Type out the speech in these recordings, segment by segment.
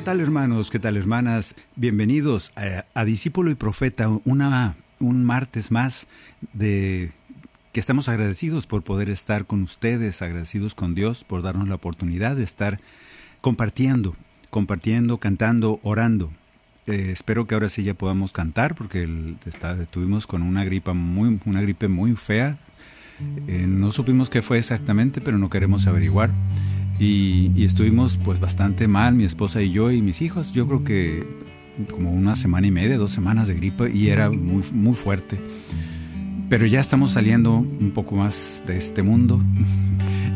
¿Qué tal hermanos? ¿Qué tal hermanas? Bienvenidos a, a Discípulo y Profeta, una, un martes más de que estamos agradecidos por poder estar con ustedes, agradecidos con Dios por darnos la oportunidad de estar compartiendo, compartiendo, cantando, orando. Eh, espero que ahora sí ya podamos cantar porque el- está- estuvimos con una gripa muy, una gripe muy fea. Eh, no supimos qué fue exactamente, pero no queremos averiguar. Y, estuvimos pues bastante mal, mi esposa y yo y mis hijos. Yo creo que como una semana y media, dos semanas de gripe y era muy, muy fuerte. Pero ya estamos saliendo un poco más de este mundo.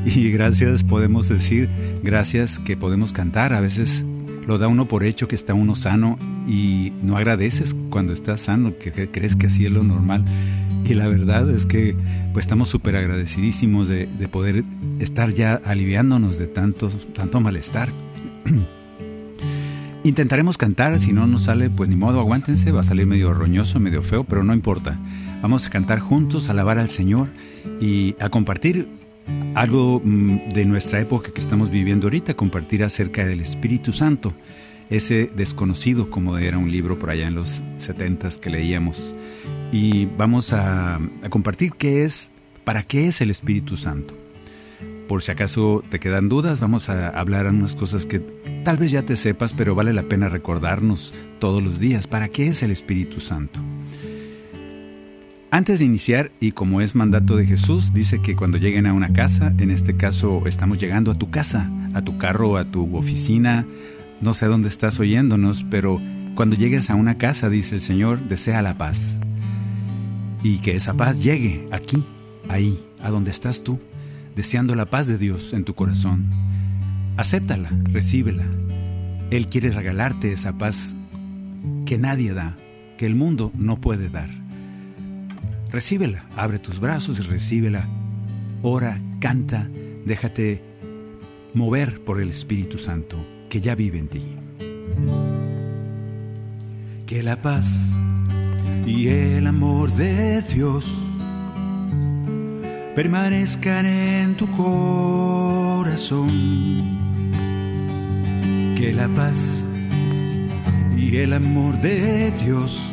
Y gracias, podemos decir, gracias que podemos cantar. A veces lo da uno por hecho que está uno sano y no agradeces cuando estás sano, que, crees que así es lo normal. Y la verdad es que pues estamos súper agradecidísimos de, de poder estar ya aliviándonos de tanto, tanto malestar. Intentaremos cantar, si no nos sale, pues ni modo, aguántense, va a salir medio roñoso, medio feo, pero no importa. Vamos a cantar juntos, a alabar al Señor y a compartir algo mm, de nuestra época que estamos viviendo ahorita, compartir acerca del Espíritu Santo, ese desconocido, como era un libro por allá en los 70 que leíamos. Y vamos a, compartir qué es, para qué es el Espíritu Santo. Por si acaso te quedan dudas, vamos a hablar unas cosas que tal vez ya te sepas, pero vale la pena recordarnos todos los días. ¿Para qué es el Espíritu Santo? Antes de iniciar, y como es mandato de Jesús, dice que cuando lleguen a una casa, en este caso estamos llegando a tu casa, a tu carro, a tu oficina, no sé dónde estás oyéndonos, pero cuando llegues a una casa, dice el Señor, desea la paz. Y que esa paz llegue aquí, ahí, a donde estás tú, deseando la paz de Dios en tu corazón. Acéptala, recíbela. Él quiere regalarte esa paz que nadie da, que el mundo no puede dar. Recíbela, abre tus brazos y recíbela. Ora, canta, déjate mover por el Espíritu Santo que ya vive en ti. Que la paz y el amor de Dios permanezcan en tu corazón. Que la paz y el amor de Dios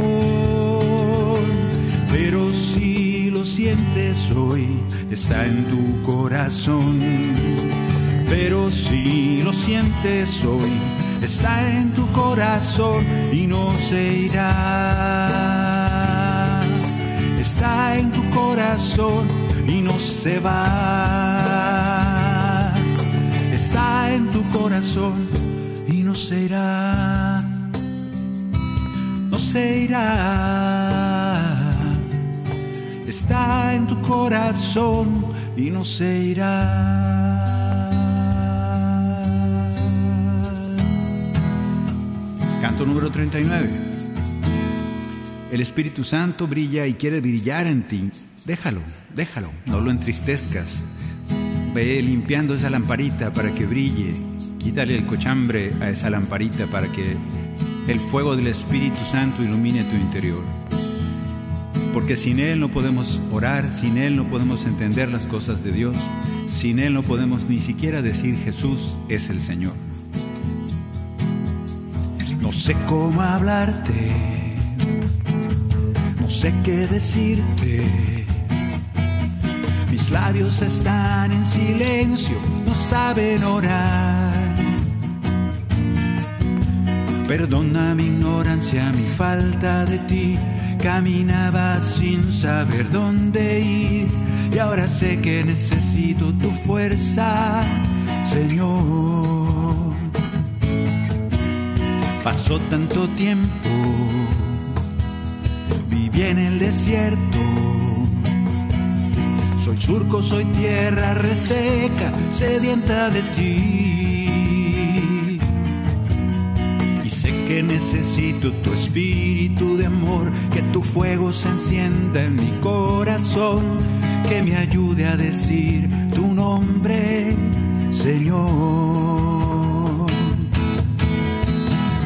Si lo sientes hoy, está en tu corazón. Pero si lo sientes hoy, está en tu corazón y no se irá. Está en tu corazón y no se va. Está en tu corazón y no se irá. No se irá. Está en tu corazón y no se irá. Canto número 39. El Espíritu Santo brilla y quiere brillar en ti. Déjalo, déjalo, no lo entristezcas. Ve limpiando esa lamparita para que brille. Quítale el cochambre a esa lamparita para que el fuego del Espíritu Santo ilumine tu interior. Porque sin Él no podemos orar, sin Él no podemos entender las cosas de Dios, Sin Él no podemos ni siquiera decir Jesús es el Señor. No sé cómo hablarte, no sé qué decirte. Mis labios están en silencio, no saben orar. Perdona mi ignorancia, mi falta de ti. Caminaba sin saber dónde ir y ahora sé que necesito tu fuerza, Señor. Pasó tanto tiempo, viví en el desierto. Soy surco, soy tierra reseca, sedienta de ti. Que necesito tu espíritu de amor, que tu fuego se encienda en mi corazón, que me ayude a decir tu nombre, Señor.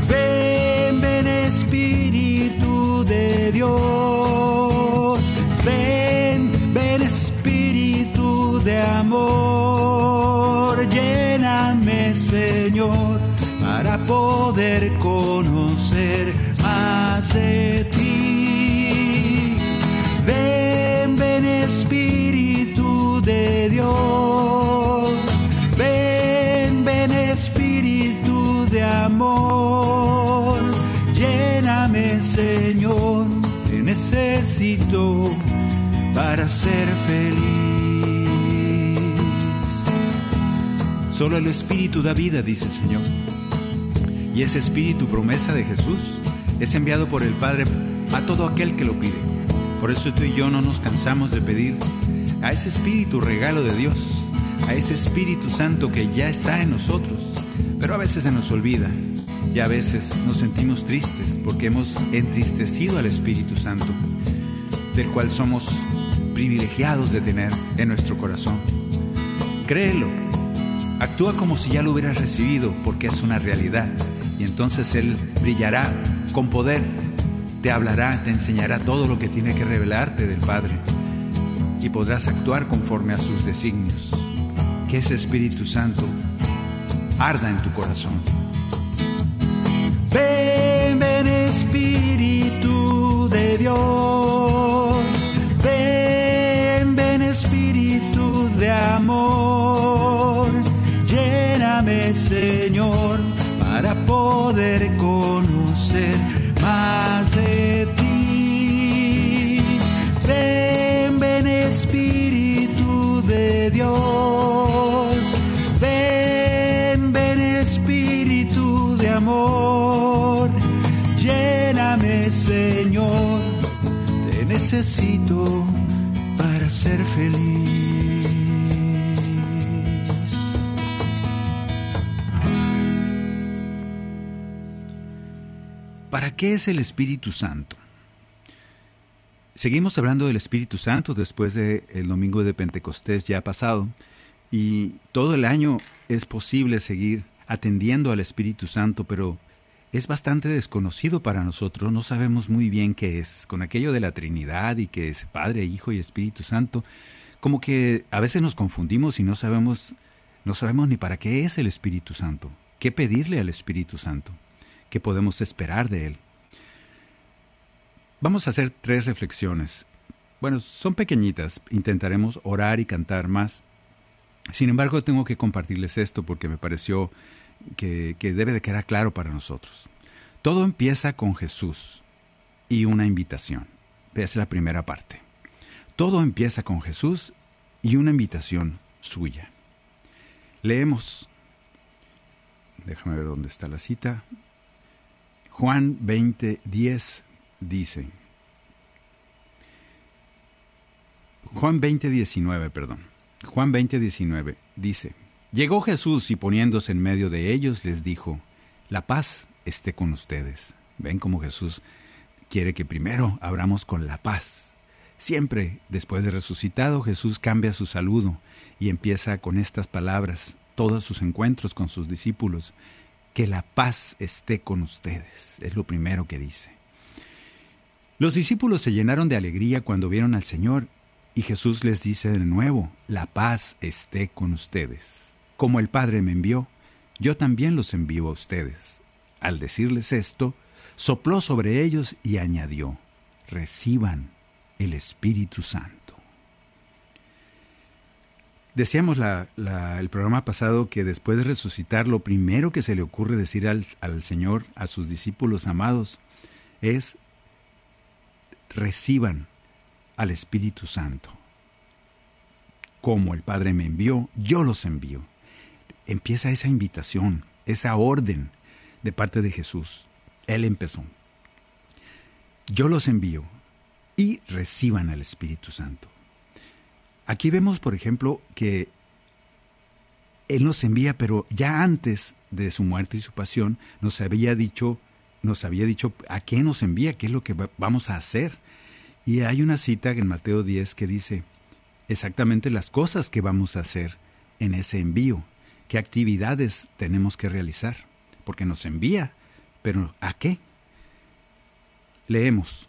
Ven, ven Espíritu de Dios, ven, ven Espíritu de amor, poder conocer más de ti. Ven, ven Espíritu de Dios, ven, ven Espíritu de amor, lléname Señor, te necesito para ser feliz. Solo el Espíritu da vida, dice el Señor. Y ese Espíritu, promesa de Jesús, es enviado por el Padre a todo aquel que lo pide. Por eso tú y yo no nos cansamos de pedir a ese Espíritu regalo de Dios, a ese Espíritu Santo que ya está en nosotros, pero a veces se nos olvida y a veces nos sentimos tristes porque hemos entristecido al Espíritu Santo, del cual somos privilegiados de tener en nuestro corazón. Créelo, actúa como si ya lo hubieras recibido porque es una realidad y entonces Él brillará con poder, te hablará, te enseñará todo lo que tiene que revelarte del Padre y podrás actuar conforme a sus designios. Que ese Espíritu Santo arda en tu corazón. Ven, ven Espíritu de Dios, ven, ven Espíritu de amor, lléname Señor poder conocer más de ti. Ven, ven Espíritu de Dios, ven, ven Espíritu de amor, lléname Señor, te necesito para ser feliz. ¿Para qué es el Espíritu Santo? Seguimos hablando del Espíritu Santo después del domingo de Pentecostés ya pasado y todo el año es posible seguir atendiendo al Espíritu Santo, pero es bastante desconocido para nosotros, no sabemos muy bien qué es, con aquello de la Trinidad y que es Padre, Hijo y Espíritu Santo, como que a veces nos confundimos y no sabemos, no sabemos ni para qué es el Espíritu Santo, qué pedirle al Espíritu Santo, qué podemos esperar de él. Vamos a hacer tres reflexiones. Bueno, son pequeñitas, intentaremos orar y cantar más. Sin embargo, tengo que compartirles esto porque me pareció que, que debe de quedar claro para nosotros. Todo empieza con Jesús y una invitación. Es la primera parte. Todo empieza con Jesús y una invitación suya. Leemos. Déjame ver dónde está la cita. Juan 20, 10 dice. Juan 20, 19, perdón. Juan 20, 19 dice. Llegó Jesús y poniéndose en medio de ellos les dijo, la paz esté con ustedes. Ven como Jesús quiere que primero abramos con la paz. Siempre, después de resucitado, Jesús cambia su saludo y empieza con estas palabras todos sus encuentros con sus discípulos. Que la paz esté con ustedes, es lo primero que dice. Los discípulos se llenaron de alegría cuando vieron al Señor Y Jesús les dice de nuevo, la paz esté con ustedes. Como el Padre me envió, yo también los envío a ustedes. Al decirles esto, sopló sobre ellos y añadió, reciban el Espíritu Santo. Decíamos el programa pasado que después de resucitar, lo primero que se le ocurre decir al, al Señor, a sus discípulos amados, es reciban al Espíritu Santo. Como el Padre me envió, yo los envío. Empieza esa invitación, esa orden de parte de Jesús. Él empezó. Yo los envío y reciban al Espíritu Santo. Aquí vemos, por ejemplo, que Él nos envía, pero ya antes de su muerte y su pasión, nos había dicho, nos había dicho a qué nos envía, qué es lo que vamos a hacer. Y hay una cita en Mateo 10 que dice exactamente las cosas que vamos a hacer en ese envío, qué actividades tenemos que realizar, porque nos envía, pero ¿a qué? Leemos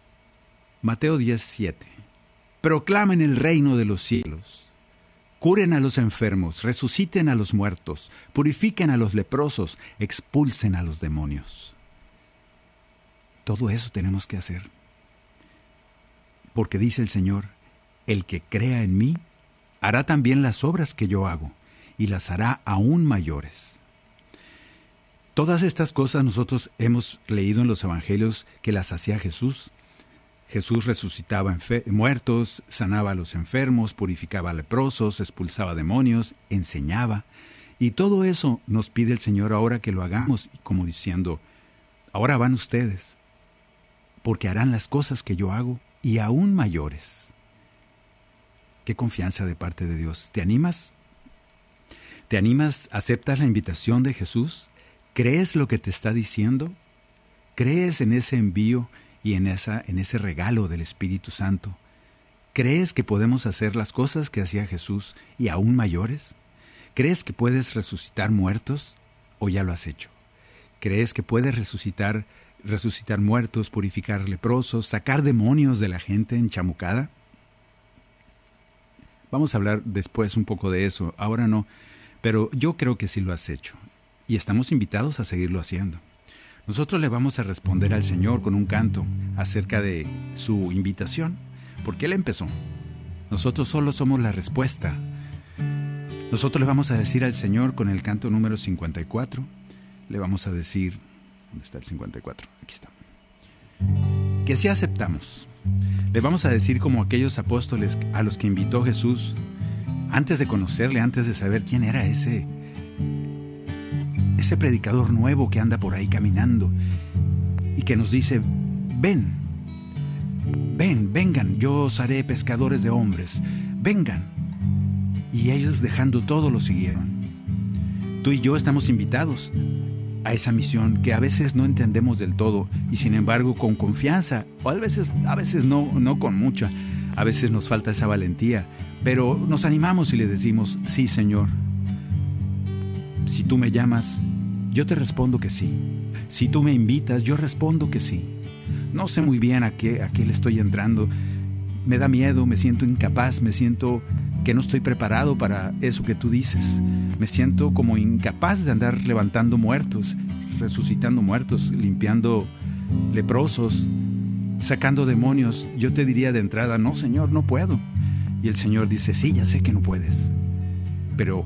Mateo 10, 7 proclamen el reino de los cielos. Curen a los enfermos, resuciten a los muertos, purifiquen a los leprosos, expulsen a los demonios. Todo eso tenemos que hacer. Porque dice el Señor, el que crea en mí, hará también las obras que yo hago, y las hará aún mayores. Todas estas cosas nosotros hemos leído en los Evangelios que las hacía Jesús Jesús resucitaba muertos, sanaba a los enfermos, purificaba leprosos, expulsaba demonios, enseñaba. Y todo eso nos pide el Señor ahora que lo hagamos, como diciendo, ahora van ustedes, porque harán las cosas que yo hago y aún mayores. Qué confianza de parte de Dios. ¿Te animas? ¿Te animas? ¿Aceptas la invitación de Jesús? ¿Crees lo que te está diciendo? ¿Crees en ese envío? Y en, esa, en ese regalo del Espíritu Santo. ¿Crees que podemos hacer las cosas que hacía Jesús y aún mayores? ¿Crees que puedes resucitar muertos o ya lo has hecho? ¿Crees que puedes resucitar, resucitar muertos, purificar leprosos, sacar demonios de la gente enchamucada? Vamos a hablar después un poco de eso, ahora no, pero yo creo que sí lo has hecho y estamos invitados a seguirlo haciendo. Nosotros le vamos a responder al Señor con un canto acerca de su invitación, porque Él empezó. Nosotros solo somos la respuesta. Nosotros le vamos a decir al Señor con el canto número 54, le vamos a decir, ¿dónde está el 54? Aquí está. Que sí aceptamos. Le vamos a decir como aquellos apóstoles a los que invitó Jesús, antes de conocerle, antes de saber quién era ese ese predicador nuevo que anda por ahí caminando y que nos dice, ven, ven, vengan, yo os haré pescadores de hombres, vengan. Y ellos dejando todo lo siguieron. Tú y yo estamos invitados a esa misión que a veces no entendemos del todo y sin embargo con confianza, o a veces, a veces no, no con mucha, a veces nos falta esa valentía, pero nos animamos y le decimos, sí Señor, si tú me llamas, yo te respondo que sí. Si tú me invitas, yo respondo que sí. No sé muy bien a qué, a le estoy entrando. Me da miedo, me siento incapaz, me siento que no estoy preparado para eso que tú dices. Me siento como incapaz de andar levantando muertos, resucitando muertos, limpiando leprosos, sacando demonios. Yo te diría de entrada, no, Señor, no puedo. Y el Señor dice, sí, ya sé que no puedes, pero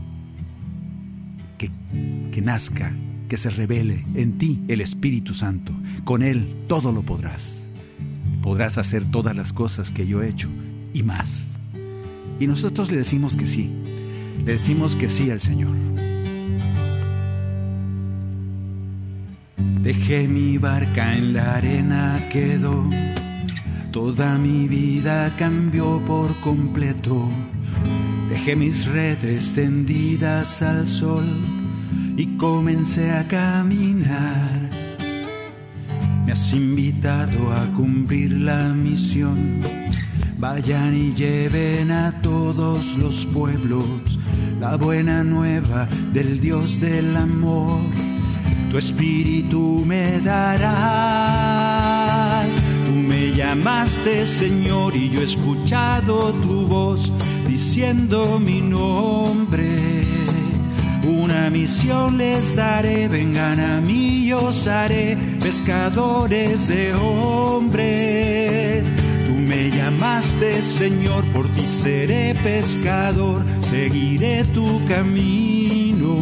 que, nazca, que se revele en ti el Espíritu Santo. Con Él todo lo podrás. Podrás hacer todas las cosas que yo he hecho y más. Y nosotros le decimos que sí. Le decimos que sí al Señor. Dejé mi barca en la arena, quedó. Toda mi vida cambió por completo. Dejé mis redes tendidas al sol y comencé a caminar. Me has invitado a cumplir la misión. Vayan y lleven a todos los pueblos la buena nueva del Dios del amor. Tu espíritu me darás, tú me llamaste Señor y yo he escuchado tu voz diciendo mi nombre. Una misión les daré, vengan a mí, yo os haré pescadores de hombres. Tú me llamaste Señor, por ti seré pescador, seguiré tu camino.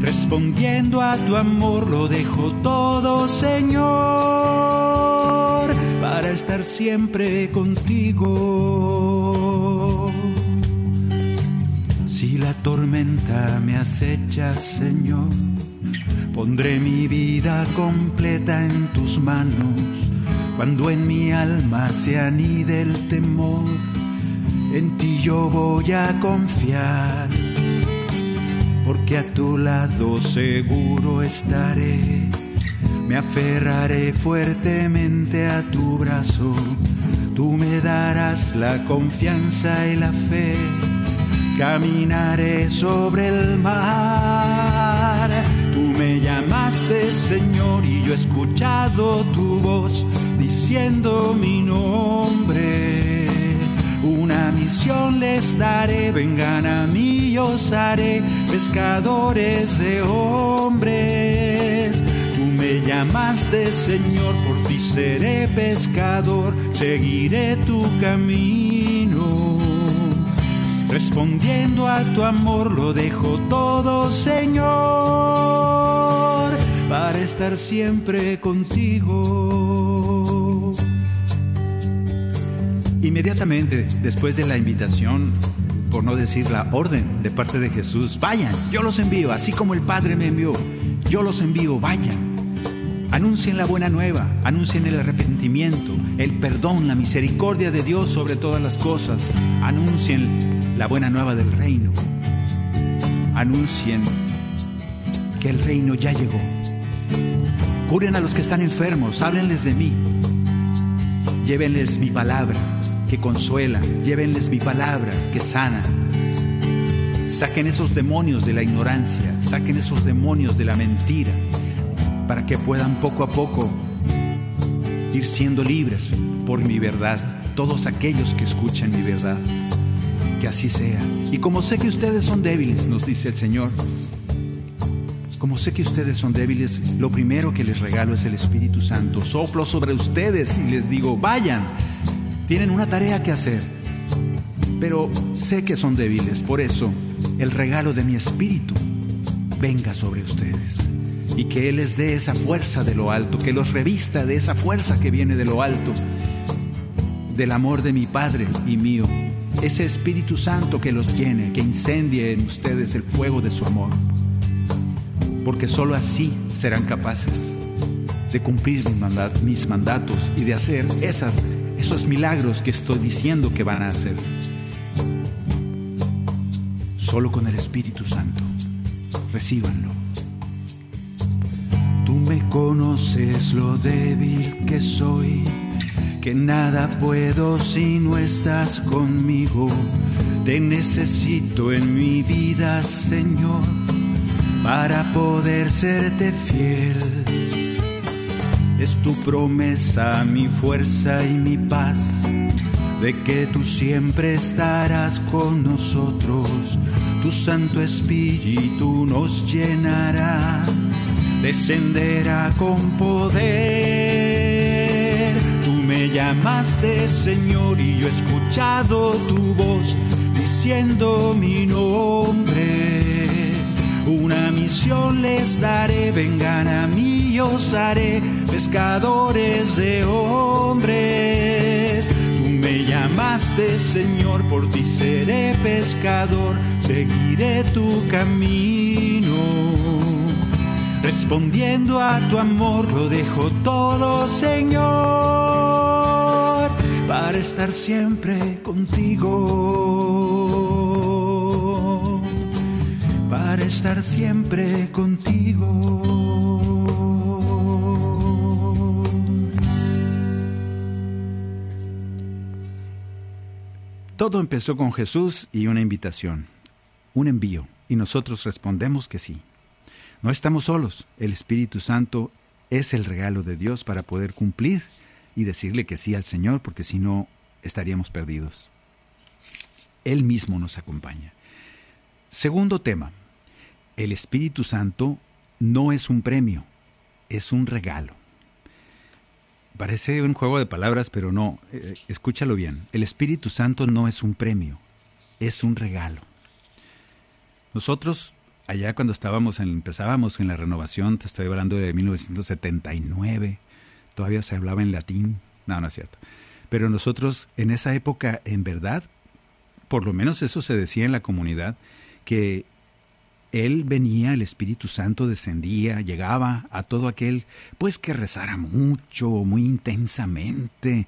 Respondiendo a tu amor lo dejo todo, Señor, para estar siempre contigo. Si la tormenta me acecha, Señor, pondré mi vida completa en tus manos. Cuando en mi alma se anide el temor, en ti yo voy a confiar, porque a tu lado seguro estaré. Me aferraré fuertemente a tu brazo, tú me darás la confianza y la fe caminaré sobre el mar. Tú me llamaste Señor y yo he escuchado tu voz diciendo mi nombre. Una misión les daré, vengan a mí, yo os haré pescadores de hombres. Tú me llamaste Señor, por ti seré pescador, seguiré tu camino. Respondiendo a tu amor lo dejo todo, Señor, para estar siempre contigo. Inmediatamente después de la invitación, por no decir la orden de parte de Jesús, vayan, yo los envío, así como el Padre me envió, yo los envío, vayan. Anuncien la buena nueva, anuncien el arrepentimiento, el perdón, la misericordia de Dios sobre todas las cosas. Anuncien la buena nueva del reino. Anuncien que el reino ya llegó. Curen a los que están enfermos, háblenles de mí. Llévenles mi palabra que consuela, llévenles mi palabra que sana. Saquen esos demonios de la ignorancia, saquen esos demonios de la mentira, para que puedan poco a poco ir siendo libres por mi verdad, todos aquellos que escuchan mi verdad. Así sea. Y como sé que ustedes son débiles, nos dice el Señor, como sé que ustedes son débiles, lo primero que les regalo es el Espíritu Santo. Soplo sobre ustedes y les digo, vayan, tienen una tarea que hacer. Pero sé que son débiles, por eso el regalo de mi Espíritu venga sobre ustedes y que Él les dé esa fuerza de lo alto, que los revista de esa fuerza que viene de lo alto, del amor de mi Padre y mío, ese Espíritu Santo que los llene, que incendie en ustedes el fuego de su amor, porque sólo así serán capaces de cumplir mis mandatos y de hacer esas, esos milagros que estoy diciendo que van a hacer. Solo con el Espíritu Santo. Recíbanlo. Tú me conoces lo débil que soy, que nada puedo si no estás conmigo. Te necesito en mi vida, Señor, para poder serte fiel. Es tu promesa, mi fuerza y mi paz, de que tú siempre estarás con nosotros. Tu Santo Espíritu nos llenará descenderá con poder. Llamaste Señor y yo he escuchado tu voz diciendo mi nombre. Una misión les daré, vengan a mí, yo os haré pescadores de hombres. Tú me llamaste Señor, por ti seré pescador, seguiré tu camino. Respondiendo a tu amor lo dejo todo, Señor, para estar siempre contigo. Para estar siempre contigo. Todo empezó con Jesús y una invitación, un envío, y nosotros respondemos que sí. No estamos solos. El Espíritu Santo es el regalo de Dios para poder cumplir y decirle que sí al Señor, porque si no estaríamos perdidos. Él mismo nos acompaña. Segundo tema, el Espíritu Santo no es un premio, es un regalo. Parece un juego de palabras, pero no, eh, escúchalo bien. El Espíritu Santo no es un premio, es un regalo. Nosotros, allá cuando estábamos en, empezábamos en la renovación, te estoy hablando de 1979, todavía se hablaba en latín, no, no es cierto. Pero nosotros en esa época, en verdad, por lo menos eso se decía en la comunidad, que él venía, el Espíritu Santo descendía, llegaba a todo aquel, pues que rezara mucho, muy intensamente.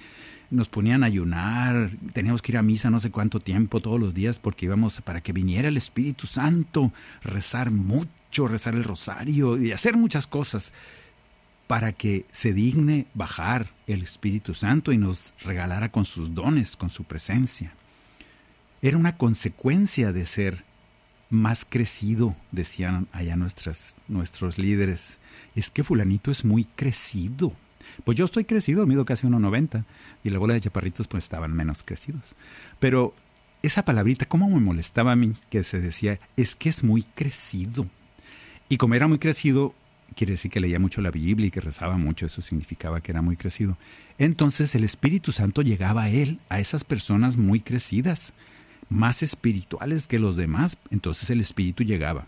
Nos ponían a ayunar, teníamos que ir a misa no sé cuánto tiempo todos los días porque íbamos para que viniera el Espíritu Santo, rezar mucho, rezar el rosario y hacer muchas cosas para que se digne bajar el Espíritu Santo y nos regalara con sus dones, con su presencia. Era una consecuencia de ser más crecido, decían allá nuestras, nuestros líderes. Es que fulanito es muy crecido. Pues yo estoy crecido, mido casi 1,90 y la bola de chaparritos pues estaban menos crecidos. Pero esa palabrita, ¿cómo me molestaba a mí que se decía, es que es muy crecido? Y como era muy crecido, quiere decir que leía mucho la Biblia y que rezaba mucho, eso significaba que era muy crecido. Entonces el Espíritu Santo llegaba a él, a esas personas muy crecidas más espirituales que los demás, entonces el espíritu llegaba.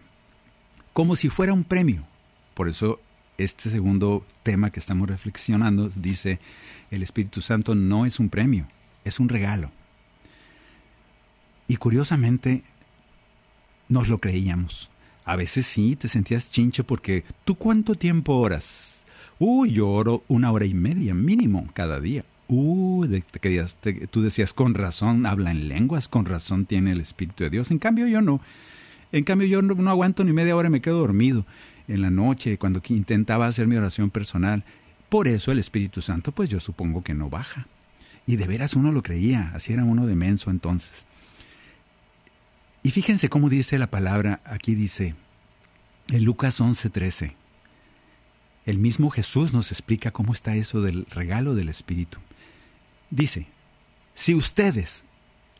Como si fuera un premio. Por eso este segundo tema que estamos reflexionando dice, el Espíritu Santo no es un premio, es un regalo. Y curiosamente, nos lo creíamos. A veces sí, te sentías chinche porque tú cuánto tiempo oras. Uy, yo oro una hora y media mínimo cada día. Uh, tú decías, con razón habla en lenguas, con razón tiene el Espíritu de Dios. En cambio yo no. En cambio yo no, aguanto ni media hora, me quedo dormido en la noche cuando intentaba hacer mi oración personal. Por eso el Espíritu Santo, pues yo supongo que no baja. Y de veras uno lo creía, así era uno de menso entonces. Y fíjense cómo dice la palabra, aquí dice, en Lucas 11:13, el mismo Jesús nos explica cómo está eso del regalo del Espíritu. Dice, si ustedes,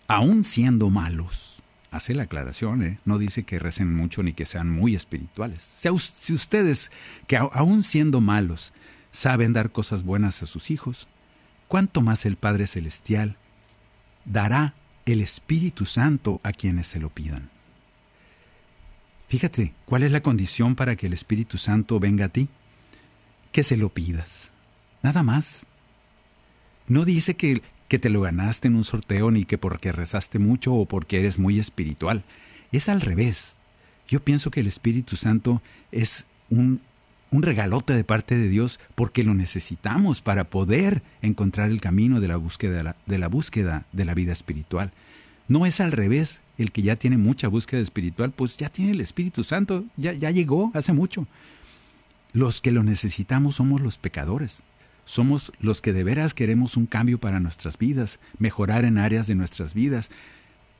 aun siendo malos, hace la aclaración, ¿eh? no dice que recen mucho ni que sean muy espirituales, si ustedes, que aun siendo malos, saben dar cosas buenas a sus hijos, ¿cuánto más el Padre Celestial dará el Espíritu Santo a quienes se lo pidan? Fíjate, ¿cuál es la condición para que el Espíritu Santo venga a ti? Que se lo pidas. Nada más. No dice que, que te lo ganaste en un sorteo ni que porque rezaste mucho o porque eres muy espiritual. Es al revés. Yo pienso que el Espíritu Santo es un, un regalote de parte de Dios porque lo necesitamos para poder encontrar el camino de la búsqueda de la, búsqueda de la vida espiritual. No es al revés, el que ya tiene mucha búsqueda espiritual, pues ya tiene el Espíritu Santo, ya, ya llegó hace mucho. Los que lo necesitamos somos los pecadores. Somos los que de veras queremos un cambio para nuestras vidas, mejorar en áreas de nuestras vidas.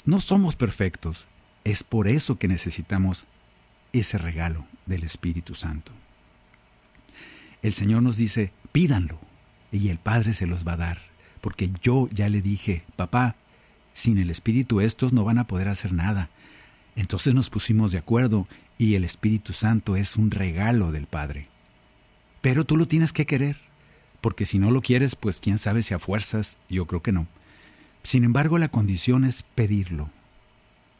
No somos perfectos. Es por eso que necesitamos ese regalo del Espíritu Santo. El Señor nos dice, pídanlo, y el Padre se los va a dar, porque yo ya le dije, papá, sin el Espíritu estos no van a poder hacer nada. Entonces nos pusimos de acuerdo y el Espíritu Santo es un regalo del Padre. Pero tú lo tienes que querer porque si no lo quieres, pues quién sabe si a fuerzas, yo creo que no. Sin embargo, la condición es pedirlo.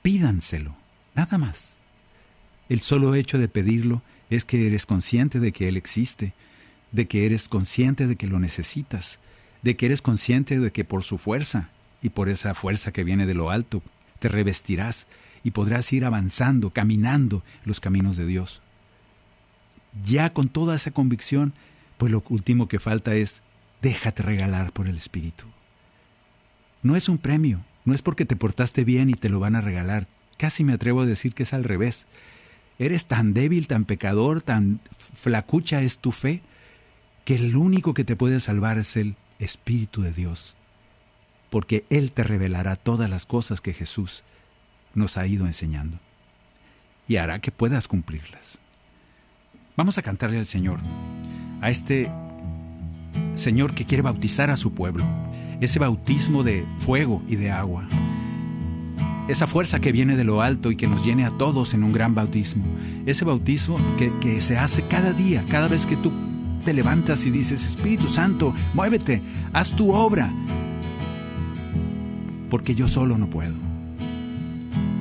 Pídanselo, nada más. El solo hecho de pedirlo es que eres consciente de que Él existe, de que eres consciente de que lo necesitas, de que eres consciente de que por su fuerza y por esa fuerza que viene de lo alto, te revestirás y podrás ir avanzando, caminando los caminos de Dios. Ya con toda esa convicción, pues lo último que falta es déjate regalar por el Espíritu. No es un premio, no es porque te portaste bien y te lo van a regalar. Casi me atrevo a decir que es al revés. Eres tan débil, tan pecador, tan flacucha es tu fe, que el único que te puede salvar es el Espíritu de Dios, porque Él te revelará todas las cosas que Jesús nos ha ido enseñando y hará que puedas cumplirlas. Vamos a cantarle al Señor a este Señor que quiere bautizar a su pueblo. Ese bautismo de fuego y de agua. Esa fuerza que viene de lo alto y que nos llene a todos en un gran bautismo. Ese bautismo que, que se hace cada día, cada vez que tú te levantas y dices, Espíritu Santo, muévete, haz tu obra. Porque yo solo no puedo.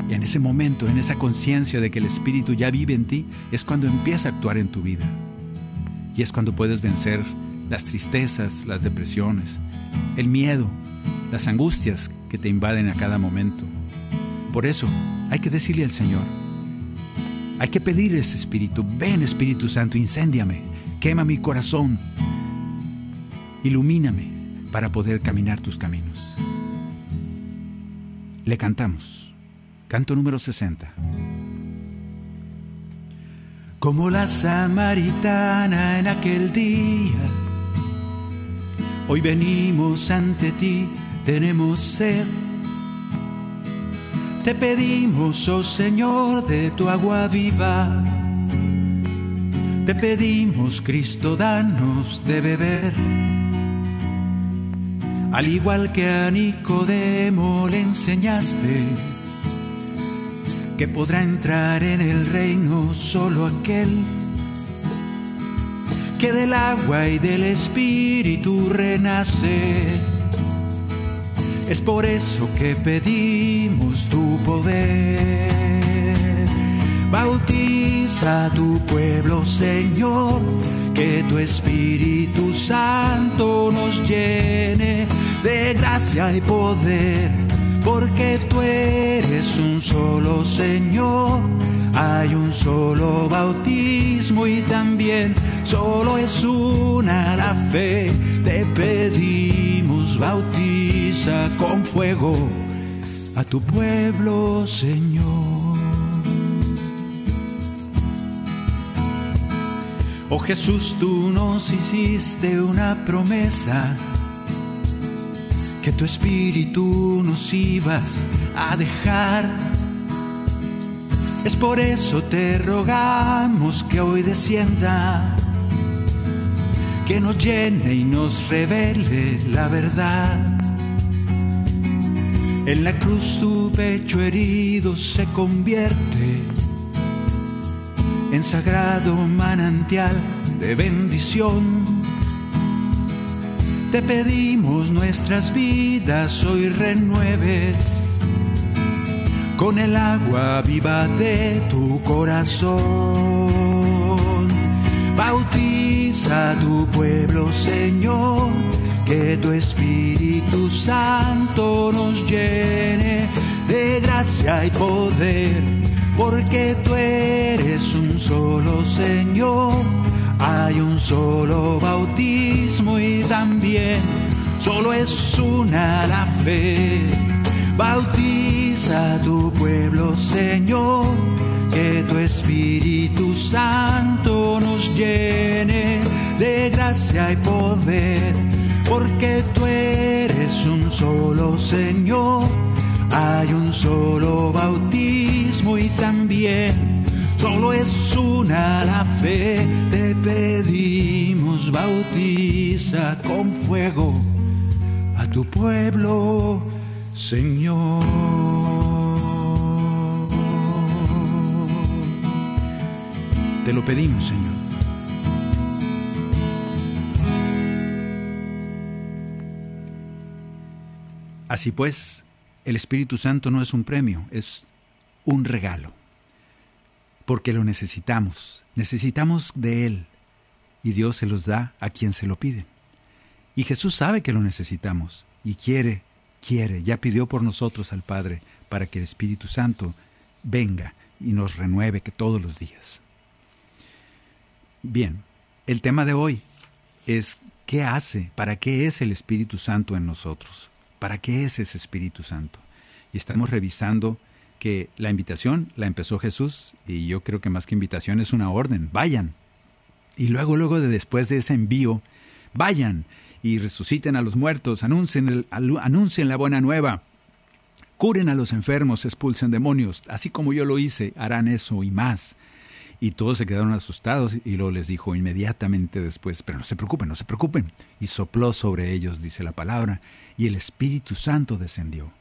Y en ese momento, en esa conciencia de que el Espíritu ya vive en ti, es cuando empieza a actuar en tu vida. Y es cuando puedes vencer las tristezas, las depresiones, el miedo, las angustias que te invaden a cada momento. Por eso hay que decirle al Señor, hay que pedir ese Espíritu, ven Espíritu Santo, incéndiame, quema mi corazón, ilumíname para poder caminar tus caminos. Le cantamos. Canto número 60. Como la samaritana en aquel día, hoy venimos ante ti, tenemos sed. Te pedimos, oh Señor, de tu agua viva. Te pedimos, Cristo, danos de beber. Al igual que a Nicodemo le enseñaste que podrá entrar en el reino solo aquel que del agua y del espíritu renace. Es por eso que pedimos tu poder. Bautiza tu pueblo, Señor, que tu Espíritu Santo nos llene de gracia y poder porque tú eres un solo Señor. Hay un solo bautismo y también solo es una la fe. Te pedimos, bautiza con fuego a tu pueblo, Señor. Oh Jesús, tú nos hiciste una promesa que tu espíritu nos ibas a dejar. Es por eso te rogamos que hoy descienda, que nos llene y nos revele la verdad. En la cruz tu pecho herido se convierte en sagrado manantial de bendición te pedimos nuestras vidas hoy renueves con el agua viva de tu corazón. Bautiza a tu pueblo, Señor, que tu Espíritu Santo nos llene de gracia y poder, porque tú eres un solo Señor hay un solo bautismo y también solo es una la fe. Bautiza a tu pueblo, Señor, que tu Espíritu Santo nos llene de gracia y poder, porque tú eres un solo Señor. Hay un solo bautismo y también solo es una la fe. Te pedimos, bautiza con fuego a tu pueblo, Señor. Te lo pedimos, Señor. Así pues, el Espíritu Santo no es un premio, es un regalo porque lo necesitamos, necesitamos de Él, y Dios se los da a quien se lo pide. Y Jesús sabe que lo necesitamos, y quiere, quiere, ya pidió por nosotros al Padre, para que el Espíritu Santo venga y nos renueve que todos los días. Bien, el tema de hoy es ¿qué hace? ¿Para qué es el Espíritu Santo en nosotros? ¿Para qué es ese Espíritu Santo? Y estamos revisando que la invitación la empezó Jesús y yo creo que más que invitación es una orden, vayan. Y luego, luego de después de ese envío, vayan y resuciten a los muertos, anuncien, el, anuncien la buena nueva, curen a los enfermos, expulsen demonios, así como yo lo hice, harán eso y más. Y todos se quedaron asustados y luego les dijo inmediatamente después, pero no se preocupen, no se preocupen. Y sopló sobre ellos, dice la palabra, y el Espíritu Santo descendió.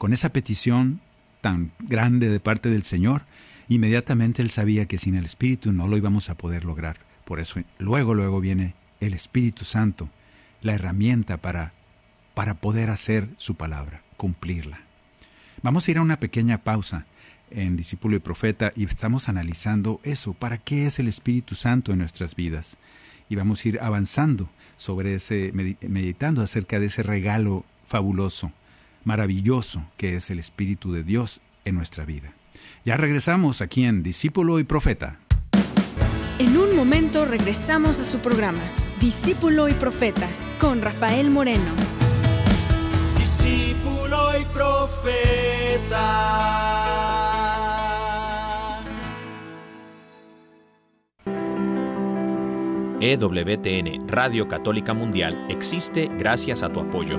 Con esa petición tan grande de parte del Señor, inmediatamente él sabía que sin el Espíritu no lo íbamos a poder lograr. Por eso luego, luego viene el Espíritu Santo, la herramienta para, para poder hacer su palabra, cumplirla. Vamos a ir a una pequeña pausa en Discípulo y Profeta y estamos analizando eso, para qué es el Espíritu Santo en nuestras vidas. Y vamos a ir avanzando sobre ese, meditando acerca de ese regalo fabuloso, maravilloso que es el Espíritu de Dios en nuestra vida. Ya regresamos aquí en Discípulo y Profeta. En un momento regresamos a su programa, Discípulo y Profeta, con Rafael Moreno. Discípulo y Profeta. EWTN, Radio Católica Mundial, existe gracias a tu apoyo.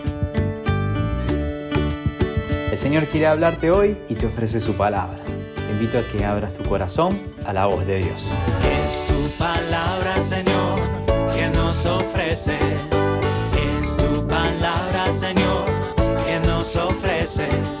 El Señor quiere hablarte hoy y te ofrece su palabra. Te invito a que abras tu corazón a la voz de Dios. Es tu palabra, Señor, que nos ofreces. Es tu palabra, Señor, que nos ofreces.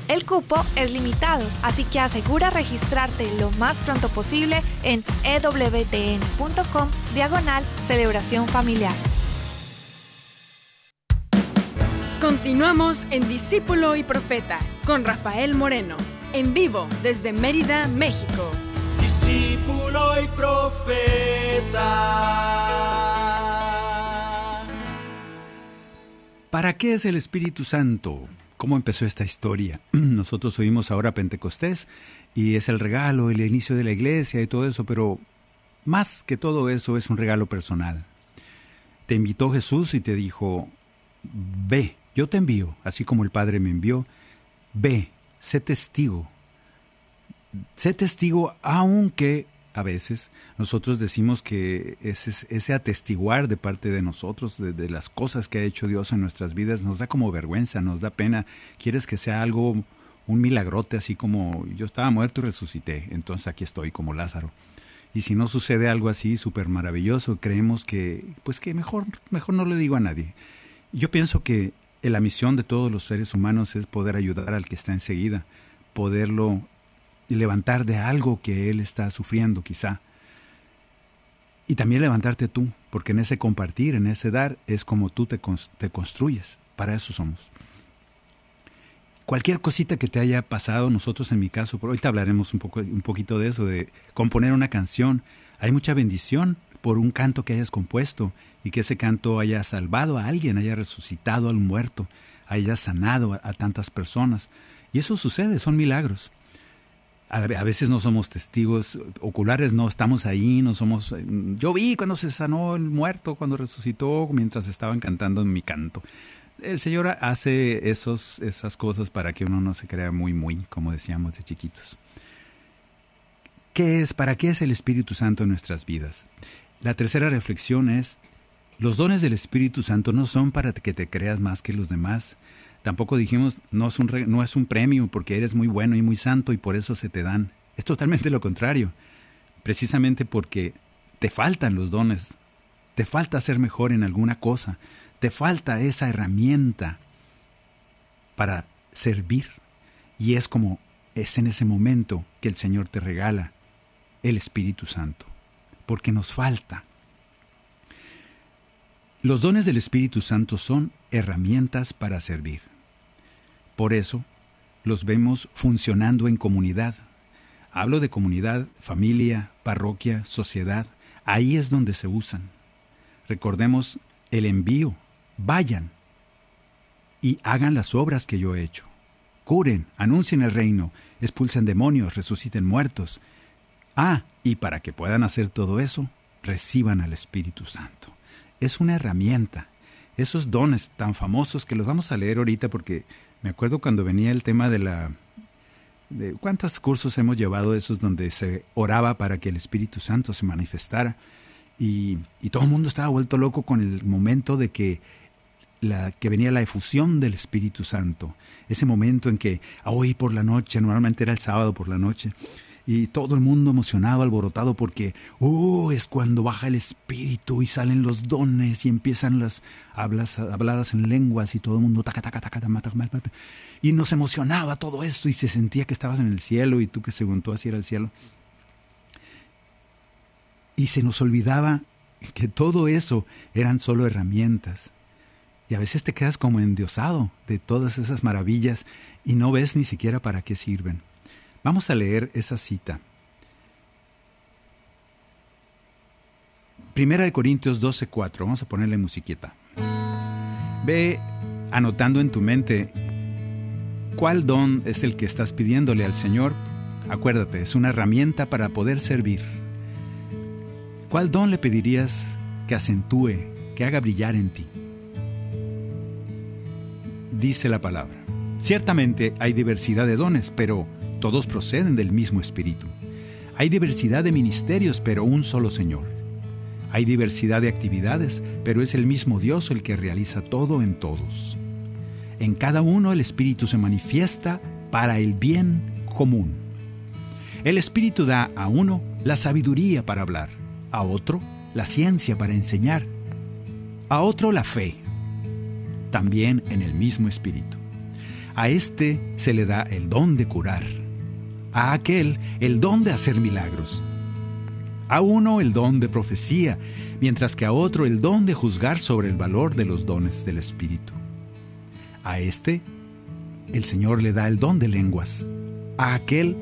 El cupo es limitado, así que asegura registrarte lo más pronto posible en ewtn.com diagonal celebración familiar. Continuamos en Discípulo y Profeta con Rafael Moreno, en vivo desde Mérida, México. Discípulo y Profeta. ¿Para qué es el Espíritu Santo? Cómo empezó esta historia. Nosotros oímos ahora Pentecostés y es el regalo, el inicio de la iglesia y todo eso, pero más que todo eso es un regalo personal. Te invitó Jesús y te dijo, ve, yo te envío, así como el Padre me envió, ve, sé testigo. Sé testigo aunque a veces nosotros decimos que ese, atestiguar de parte de nosotros, de, las cosas que ha hecho Dios en nuestras vidas, nos da como vergüenza, nos da pena. Quieres que sea algo, un milagrote, así como yo estaba muerto y resucité, entonces aquí estoy como Lázaro. Y si no sucede algo así súper maravilloso, creemos que, pues que mejor, mejor no le digo a nadie. Yo pienso que la misión de todos los seres humanos es poder ayudar al que está enseguida, poderlo y levantar de algo que él está sufriendo quizá. Y también levantarte tú, porque en ese compartir, en ese dar, es como tú te, te construyes. Para eso somos. Cualquier cosita que te haya pasado, nosotros en mi caso, por ahorita hablaremos un, poco, un poquito de eso, de componer una canción. Hay mucha bendición por un canto que hayas compuesto y que ese canto haya salvado a alguien, haya resucitado al muerto, haya sanado a tantas personas. Y eso sucede, son milagros a veces no somos testigos oculares, no estamos ahí, no somos... Yo vi cuando se sanó el muerto, cuando resucitó, mientras estaban cantando en mi canto. El Señor hace esos, esas cosas para que uno no se crea muy, muy, como decíamos de chiquitos. ¿Qué es, para qué es el Espíritu Santo en nuestras vidas? La tercera reflexión es, los dones del Espíritu Santo no son para que te creas más que los demás, Tampoco dijimos, no es, un, no es un premio porque eres muy bueno y muy santo y por eso se te dan. Es totalmente lo contrario. Precisamente porque te faltan los dones, te falta ser mejor en alguna cosa, te falta esa herramienta para servir. Y es como, es en ese momento que el Señor te regala el Espíritu Santo, porque nos falta. Los dones del Espíritu Santo son herramientas para servir. Por eso los vemos funcionando en comunidad. Hablo de comunidad, familia, parroquia, sociedad. Ahí es donde se usan. Recordemos el envío. Vayan y hagan las obras que yo he hecho. Curen, anuncien el reino, expulsen demonios, resuciten muertos. Ah, y para que puedan hacer todo eso, reciban al Espíritu Santo. Es una herramienta. Esos dones tan famosos que los vamos a leer ahorita porque me acuerdo cuando venía el tema de la... De ¿Cuántos cursos hemos llevado esos donde se oraba para que el Espíritu Santo se manifestara? Y, y todo el mundo estaba vuelto loco con el momento de que la, que venía la efusión del Espíritu Santo, ese momento en que hoy por la noche, normalmente era el sábado por la noche, y todo el mundo emocionado, alborotado, porque, oh, es cuando baja el Espíritu y salen los dones y empiezan las hablas, habladas en lenguas y todo el mundo, taca, taca, taca, taca, taca, y nos emocionaba todo esto y se sentía que estabas en el cielo y tú que según tú así era el cielo. Y se nos olvidaba que todo eso eran solo herramientas y a veces te quedas como endiosado de todas esas maravillas y no ves ni siquiera para qué sirven. Vamos a leer esa cita. Primera de Corintios 12:4. Vamos a ponerle musiquita. Ve anotando en tu mente cuál don es el que estás pidiéndole al Señor. Acuérdate, es una herramienta para poder servir. ¿Cuál don le pedirías que acentúe, que haga brillar en ti? dice la palabra. Ciertamente hay diversidad de dones, pero todos proceden del mismo Espíritu. Hay diversidad de ministerios, pero un solo Señor. Hay diversidad de actividades, pero es el mismo Dios el que realiza todo en todos. En cada uno el Espíritu se manifiesta para el bien común. El Espíritu da a uno la sabiduría para hablar, a otro la ciencia para enseñar, a otro la fe, también en el mismo espíritu. A este se le da el don de curar, a aquel el don de hacer milagros, a uno el don de profecía, mientras que a otro el don de juzgar sobre el valor de los dones del Espíritu. A este el Señor le da el don de lenguas, a aquel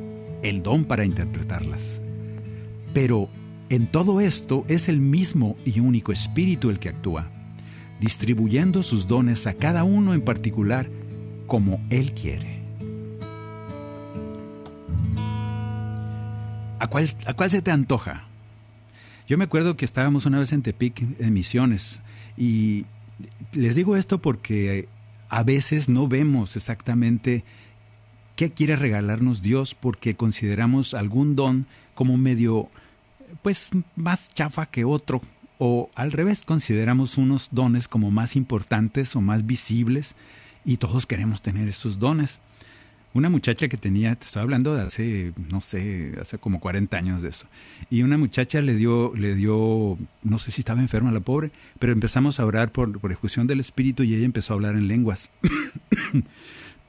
el don para interpretarlas. Pero en todo esto es el mismo y único Espíritu el que actúa distribuyendo sus dones a cada uno en particular como Él quiere. ¿A cuál, ¿A cuál se te antoja? Yo me acuerdo que estábamos una vez en Tepic en misiones y les digo esto porque a veces no vemos exactamente qué quiere regalarnos Dios porque consideramos algún don como medio pues más chafa que otro o al revés, consideramos unos dones como más importantes o más visibles y todos queremos tener esos dones. Una muchacha que tenía, te estoy hablando de hace, no sé, hace como 40 años de eso. Y una muchacha le dio, le dio, no sé si estaba enferma la pobre, pero empezamos a orar por, por ejecución del espíritu y ella empezó a hablar en lenguas.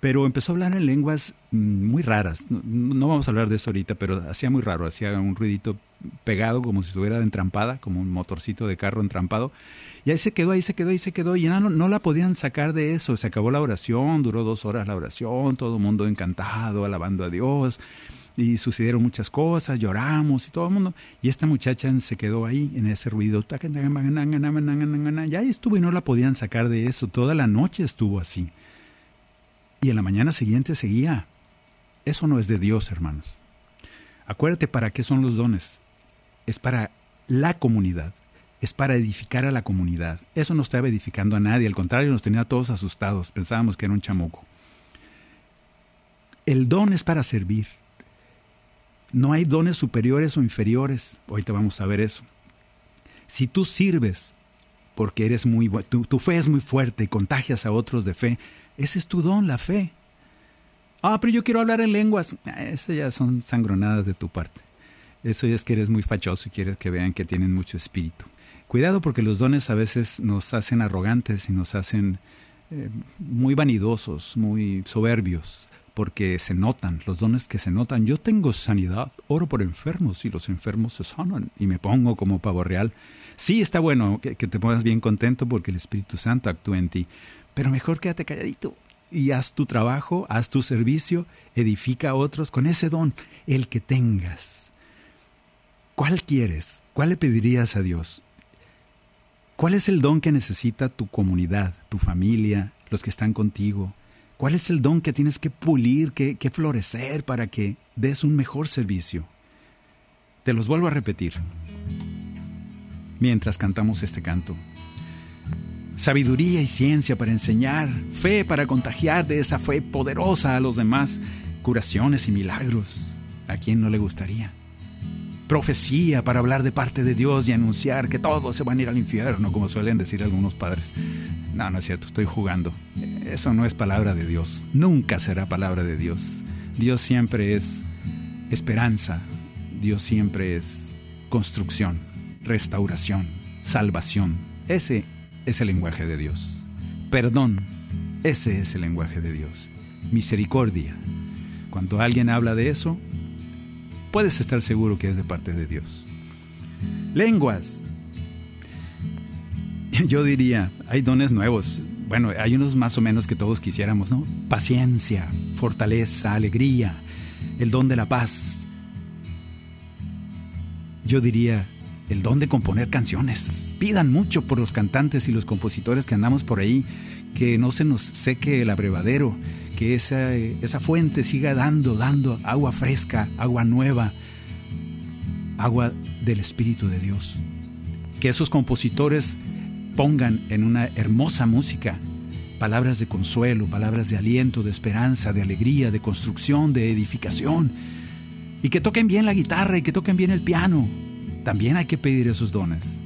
pero empezó a hablar en lenguas mm, muy raras. No, vamos a hablar de eso ahorita, pero hacía muy raro, hacía un ruidito pegado como si estuviera entrampada, como un motorcito de carro entrampado. Y ahí se quedó, ahí se quedó, ahí se quedó. Y no, no la podían sacar de eso. Se acabó la oración, duró dos horas la oración, todo el mundo encantado, alabando a Dios. Y sucedieron muchas cosas, lloramos y todo el mundo. Y esta muchacha se quedó ahí en ese ruido. Y ahí estuvo y no la podían sacar de eso. Toda la noche estuvo así. Y en la mañana siguiente seguía. Eso no es de Dios, hermanos. Acuérdate para qué son los dones. Es para la comunidad. Es para edificar a la comunidad. Eso no estaba edificando a nadie. Al contrario, nos tenía todos asustados. Pensábamos que era un chamuco. El don es para servir. No hay dones superiores o inferiores. Ahorita vamos a ver eso. Si tú sirves porque eres muy tu, tu fe es muy fuerte y contagias a otros de fe, ese es tu don, la fe. Ah, pero yo quiero hablar en lenguas. Ah, Esas ya son sangronadas de tu parte. Eso es que eres muy fachoso y quieres que vean que tienen mucho espíritu. Cuidado porque los dones a veces nos hacen arrogantes y nos hacen eh, muy vanidosos, muy soberbios. porque se notan, los dones que se notan. Yo tengo sanidad, oro por enfermos y los enfermos se sanan y me pongo como pavo real. Sí, está bueno que, que te pongas bien contento porque el Espíritu Santo actúa en ti, pero mejor quédate calladito y haz tu trabajo, haz tu servicio, edifica a otros con ese don, el que tengas. ¿Cuál quieres? ¿Cuál le pedirías a Dios? ¿Cuál es el don que necesita tu comunidad, tu familia, los que están contigo? ¿Cuál es el don que tienes que pulir, que, que florecer para que des un mejor servicio? Te los vuelvo a repetir mientras cantamos este canto. Sabiduría y ciencia para enseñar, fe para contagiar de esa fe poderosa a los demás, curaciones y milagros. ¿A quién no le gustaría? Profecía para hablar de parte de Dios y anunciar que todos se van a ir al infierno, como suelen decir algunos padres. No, no es cierto, estoy jugando. Eso no es palabra de Dios. Nunca será palabra de Dios. Dios siempre es esperanza. Dios siempre es construcción, restauración, salvación. Ese es el lenguaje de Dios. Perdón, ese es el lenguaje de Dios. Misericordia. Cuando alguien habla de eso, puedes estar seguro que es de parte de Dios. Lenguas. Yo diría, hay dones nuevos. Bueno, hay unos más o menos que todos quisiéramos, ¿no? Paciencia, fortaleza, alegría, el don de la paz. Yo diría, el don de componer canciones. Pidan mucho por los cantantes y los compositores que andamos por ahí, que no se nos seque el abrevadero, que esa, esa fuente siga dando, dando agua fresca, agua nueva, agua del Espíritu de Dios. Que esos compositores pongan en una hermosa música palabras de consuelo, palabras de aliento, de esperanza, de alegría, de construcción, de edificación. Y que toquen bien la guitarra y que toquen bien el piano, también hay que pedir esos dones.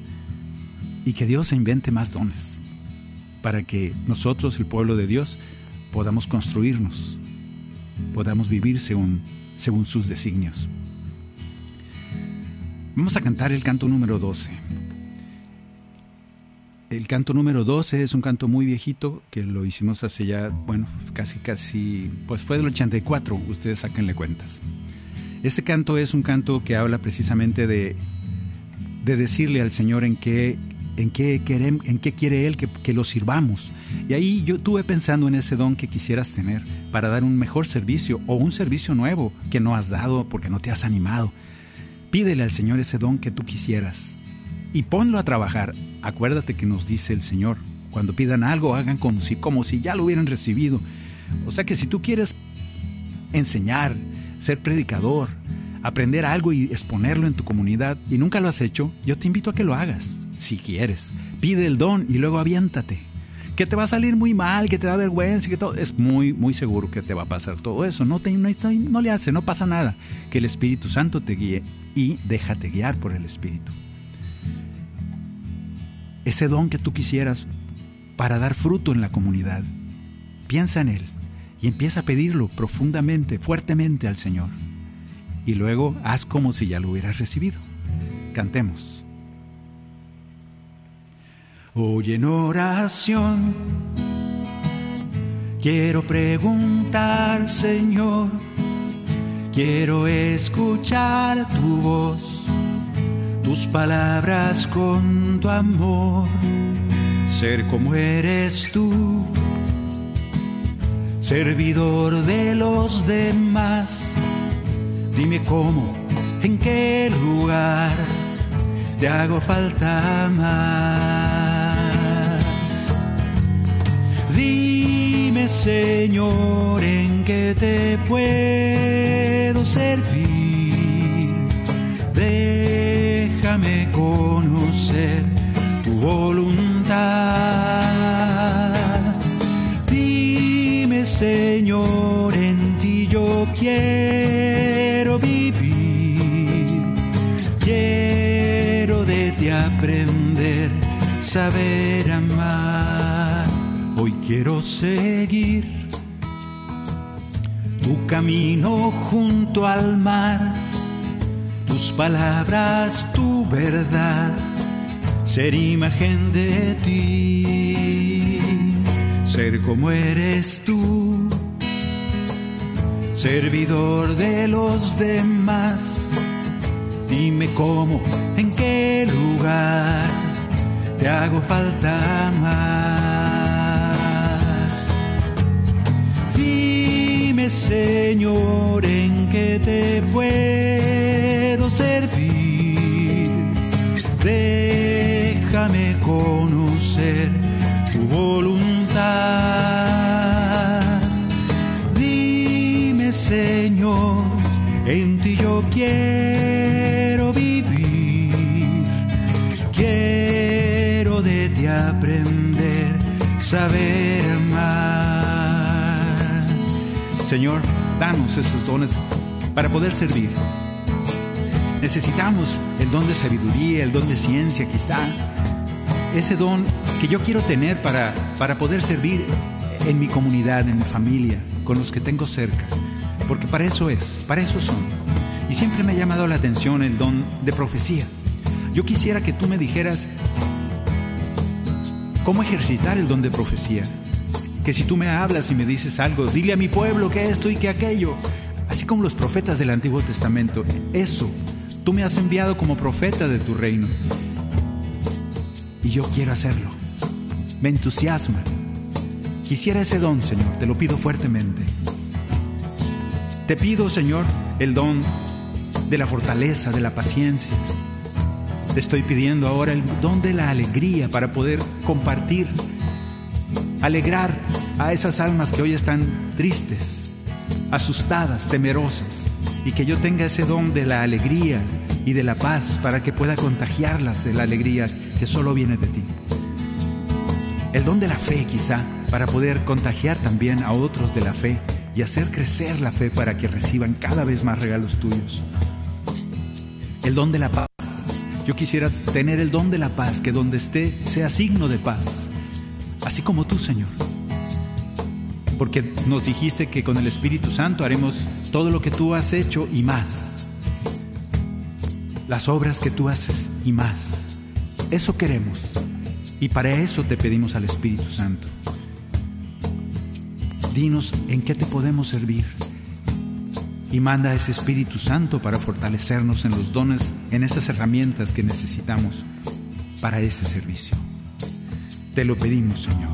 Y que Dios invente más dones para que nosotros, el pueblo de Dios, podamos construirnos, podamos vivir según, según sus designios. Vamos a cantar el canto número 12. El canto número 12 es un canto muy viejito que lo hicimos hace ya, bueno, casi, casi, pues fue del 84, ustedes sáquenle cuentas. Este canto es un canto que habla precisamente de de decirle al Señor en qué, en qué, en qué quiere Él que, que lo sirvamos. Y ahí yo estuve pensando en ese don que quisieras tener para dar un mejor servicio o un servicio nuevo que no has dado porque no te has animado. Pídele al Señor ese don que tú quisieras y ponlo a trabajar. Acuérdate que nos dice el Señor, cuando pidan algo hagan como si, como si ya lo hubieran recibido. O sea que si tú quieres enseñar, ser predicador, aprender algo y exponerlo en tu comunidad y nunca lo has hecho, yo te invito a que lo hagas, si quieres. Pide el don y luego aviéntate. Que te va a salir muy mal, que te da vergüenza, que todo. Es muy, muy seguro que te va a pasar todo eso. No, te, no, no le hace, no pasa nada. Que el Espíritu Santo te guíe y déjate guiar por el Espíritu. Ese don que tú quisieras para dar fruto en la comunidad, piensa en él y empieza a pedirlo profundamente, fuertemente al Señor y luego haz como si ya lo hubieras recibido. Cantemos. Hoy en oración quiero preguntar, Señor, quiero escuchar tu voz, tus palabras con tu amor, ser como eres tú, servidor de los demás Dime cómo, en qué lugar te hago falta más. Dime, Señor, en qué te puedo servir. Déjame conocer tu voluntad. Dime, Señor, en ti yo quiero aprender, saber amar. Hoy quiero seguir tu camino junto al mar, tus palabras, tu verdad, ser imagen de ti, ser como eres tú, servidor de los demás. Dime cómo, en qué lugar te hago falta más. Dime, Señor, en qué te puedo servir. Déjame conocer tu voluntad. Dime, Señor, en ti yo quiero saber más. Señor, danos esos dones para poder servir. Necesitamos el don de sabiduría, el don de ciencia quizá. Ese don que yo quiero tener para, para poder servir en mi comunidad, en mi familia, con los que tengo cerca. Porque para eso es, para eso son. Y siempre me ha llamado la atención el don de profecía. Yo quisiera que tú me dijeras cómo ejercitar el don de profecía. Que si tú me hablas y me dices algo, dile a mi pueblo que esto y que aquello. Así como los profetas del Antiguo Testamento. Eso, tú me has enviado como profeta de tu reino. Y yo quiero hacerlo. Me entusiasma. Quisiera ese don, Señor, te lo pido fuertemente. Te pido, Señor, el don de la fortaleza, de la paciencia. Te estoy pidiendo ahora el don de la alegría para poder compartir, alegrar a esas almas que hoy están tristes, asustadas, temerosas, y que yo tenga ese don de la alegría y de la paz para que pueda contagiarlas de la alegría que solo viene de ti. El don de la fe quizá, para poder contagiar también a otros de la fe y hacer crecer la fe para que reciban cada vez más regalos tuyos. El don de la paz. Yo quisiera tener el don de la paz, que donde esté sea signo de paz, así como tú, Señor. Porque nos dijiste que con el Espíritu Santo haremos todo lo que tú has hecho y más. Las obras que tú haces y más. Eso queremos. Y para eso te pedimos al Espíritu Santo. Dinos en qué te podemos servir. Y manda a ese Espíritu Santo para fortalecernos en los dones, en esas herramientas que necesitamos para este servicio. Te lo pedimos, Señor.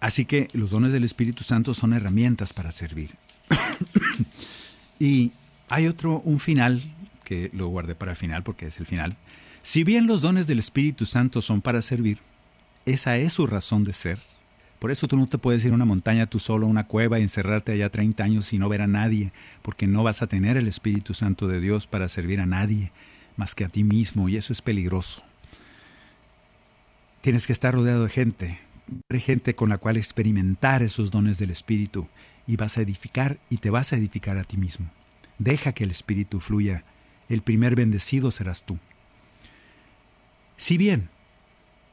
Así que los dones del Espíritu Santo son herramientas para servir. y hay otro, un final, que lo guardé para el final porque es el final. Si bien los dones del Espíritu Santo son para servir, esa es su razón de ser. Por eso tú no te puedes ir a una montaña tú solo, a una cueva y encerrarte allá 30 años y no ver a nadie, porque no vas a tener el Espíritu Santo de Dios para servir a nadie más que a ti mismo y eso es peligroso. Tienes que estar rodeado de gente, de gente con la cual experimentar esos dones del Espíritu y vas a edificar y te vas a edificar a ti mismo. Deja que el Espíritu fluya. El primer bendecido serás tú. Si bien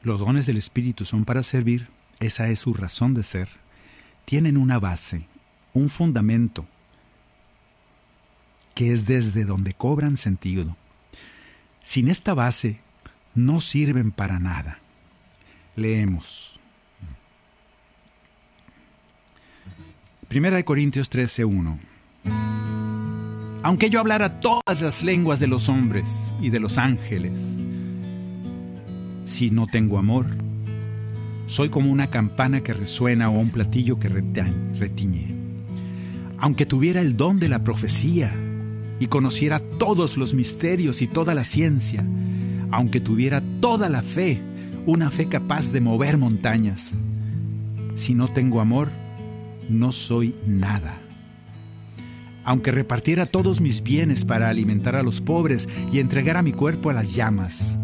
los dones del Espíritu son para servir, esa es su razón de ser, tienen una base, un fundamento, que es desde donde cobran sentido. Sin esta base, no sirven para nada. Leemos. Primera de Corintios 13:1. Aunque yo hablara todas las lenguas de los hombres y de los ángeles, si no tengo amor, soy como una campana que resuena o un platillo que retiñe. Aunque tuviera el don de la profecía y conociera todos los misterios y toda la ciencia, aunque tuviera toda la fe, una fe capaz de mover montañas, si no tengo amor, no soy nada. Aunque repartiera todos mis bienes para alimentar a los pobres y entregara mi cuerpo a las llamas,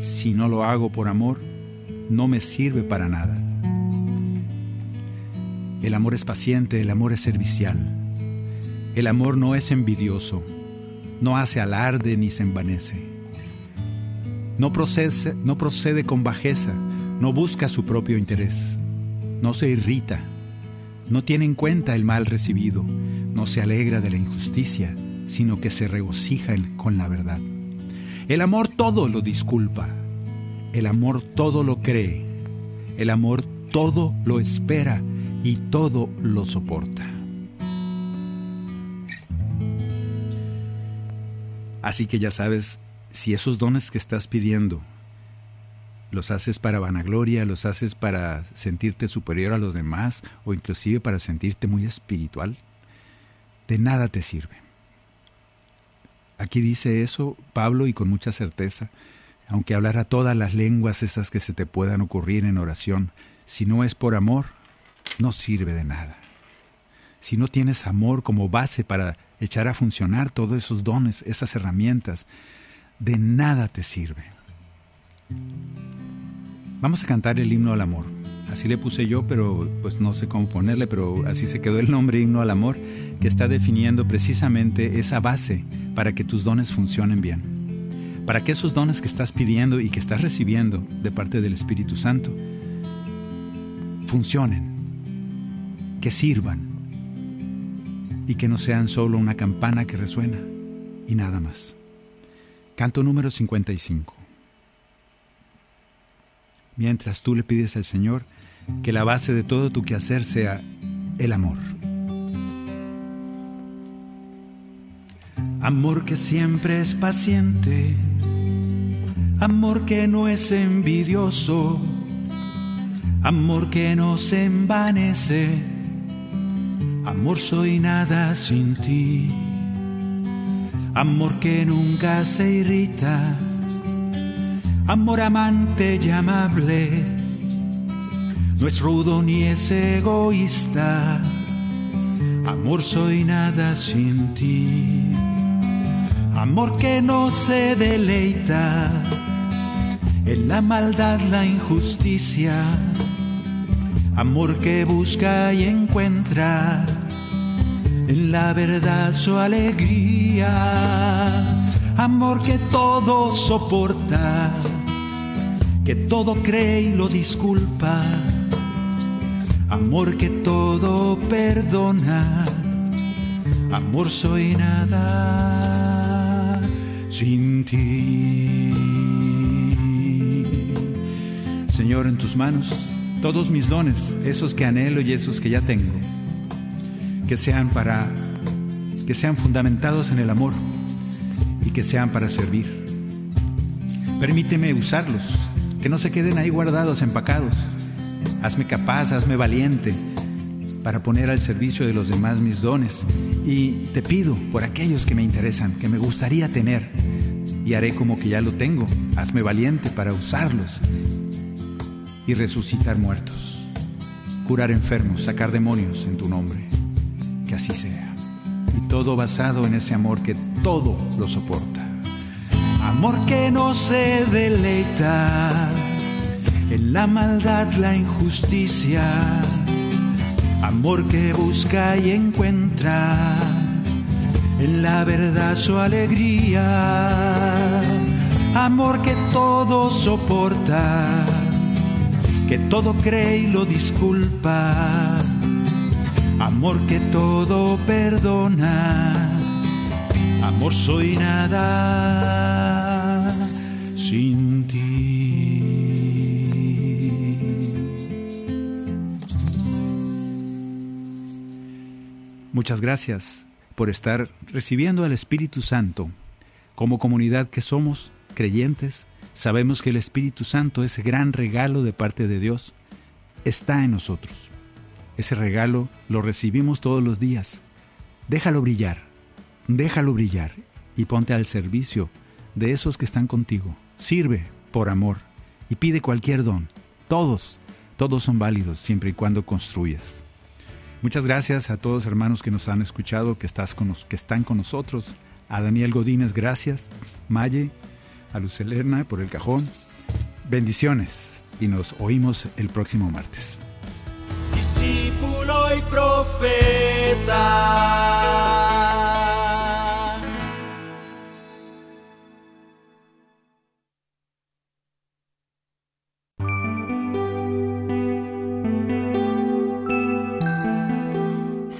si no lo hago por amor, no me sirve para nada. El amor es paciente, el amor es servicial. El amor no es envidioso, no hace alarde ni se envanece. No procede, no procede con bajeza, no busca su propio interés, no se irrita, no tiene en cuenta el mal recibido, no se alegra de la injusticia, sino que se regocija con la verdad. El amor todo lo disculpa, el amor todo lo cree, El amor todo lo espera y todo lo soporta. Así que ya sabes, si esos dones que estás pidiendo los haces para vanagloria, los haces para sentirte superior a los demás o inclusive para sentirte muy espiritual, de nada te sirve. Aquí dice eso Pablo y con mucha certeza, aunque hablara todas las lenguas esas que se te puedan ocurrir en oración, si no es por amor, no sirve de nada. Si no tienes amor como base para echar a funcionar todos esos dones, esas herramientas, de nada te sirve. Vamos a cantar el himno al amor. Así le puse yo, pero pues no sé cómo ponerle, pero así se quedó el nombre himno al amor, que está definiendo precisamente esa base para que tus dones funcionen bien. Para que esos dones que estás pidiendo y que estás recibiendo de parte del Espíritu Santo funcionen, que sirvan y que no sean solo una campana que resuena y nada más. Canto número 55 mientras tú le pides al Señor que la base de todo tu quehacer sea el amor. Amor que siempre es paciente, amor que no es envidioso, amor que no se envanece, amor soy nada sin ti, amor que nunca se irrita. Amor amante y amable, no es rudo ni es egoísta, amor soy nada sin ti, amor que no se deleita en la maldad, la injusticia, amor que busca y encuentra en la verdad su alegría, amor que todo soporta que todo cree y lo disculpa, amor que todo perdona, amor soy nada sin ti. Señor, en tus manos todos mis dones, esos que anhelo y esos que ya tengo, que sean para que sean fundamentados en el amor y que sean para servir. Permíteme usarlos que no se queden ahí guardados, empacados. Hazme capaz, hazme valiente para poner al servicio de los demás mis dones. Y te pido por aquellos que me interesan, que me gustaría tener, y haré como que ya lo tengo. Hazme valiente para usarlos y resucitar muertos, curar enfermos, sacar demonios en tu nombre. Que así sea. Y todo basado en ese amor que todo lo soporta. Amor que no se deleita en la maldad, la injusticia. Amor que busca y encuentra en la verdad su alegría. Amor que todo soporta, que todo cree y lo disculpa. Amor que todo perdona. Amor soy nada sin ti. Muchas gracias por estar recibiendo al Espíritu Santo. Como comunidad que somos, creyentes, sabemos que el Espíritu Santo, ese gran regalo de parte de Dios, está en nosotros. Ese regalo lo recibimos todos los días. Déjalo brillar, déjalo brillar y ponte al servicio de esos que están contigo. Sirve por amor y pide cualquier don. Todos, todos son válidos siempre y cuando construyas. Muchas gracias a todos hermanos que nos han escuchado, que, estás que están con nosotros. A Daniel Godínez, gracias. Maye, a Luz por el cajón. Bendiciones y nos oímos el próximo martes. Discípulo y profeta.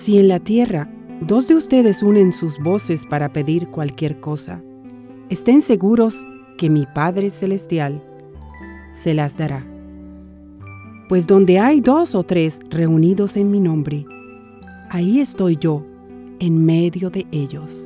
Si en la tierra dos de ustedes unen sus voces para pedir cualquier cosa, estén seguros que mi Padre Celestial se las dará. Pues donde hay dos o tres reunidos en mi nombre, ahí estoy yo, en medio de ellos.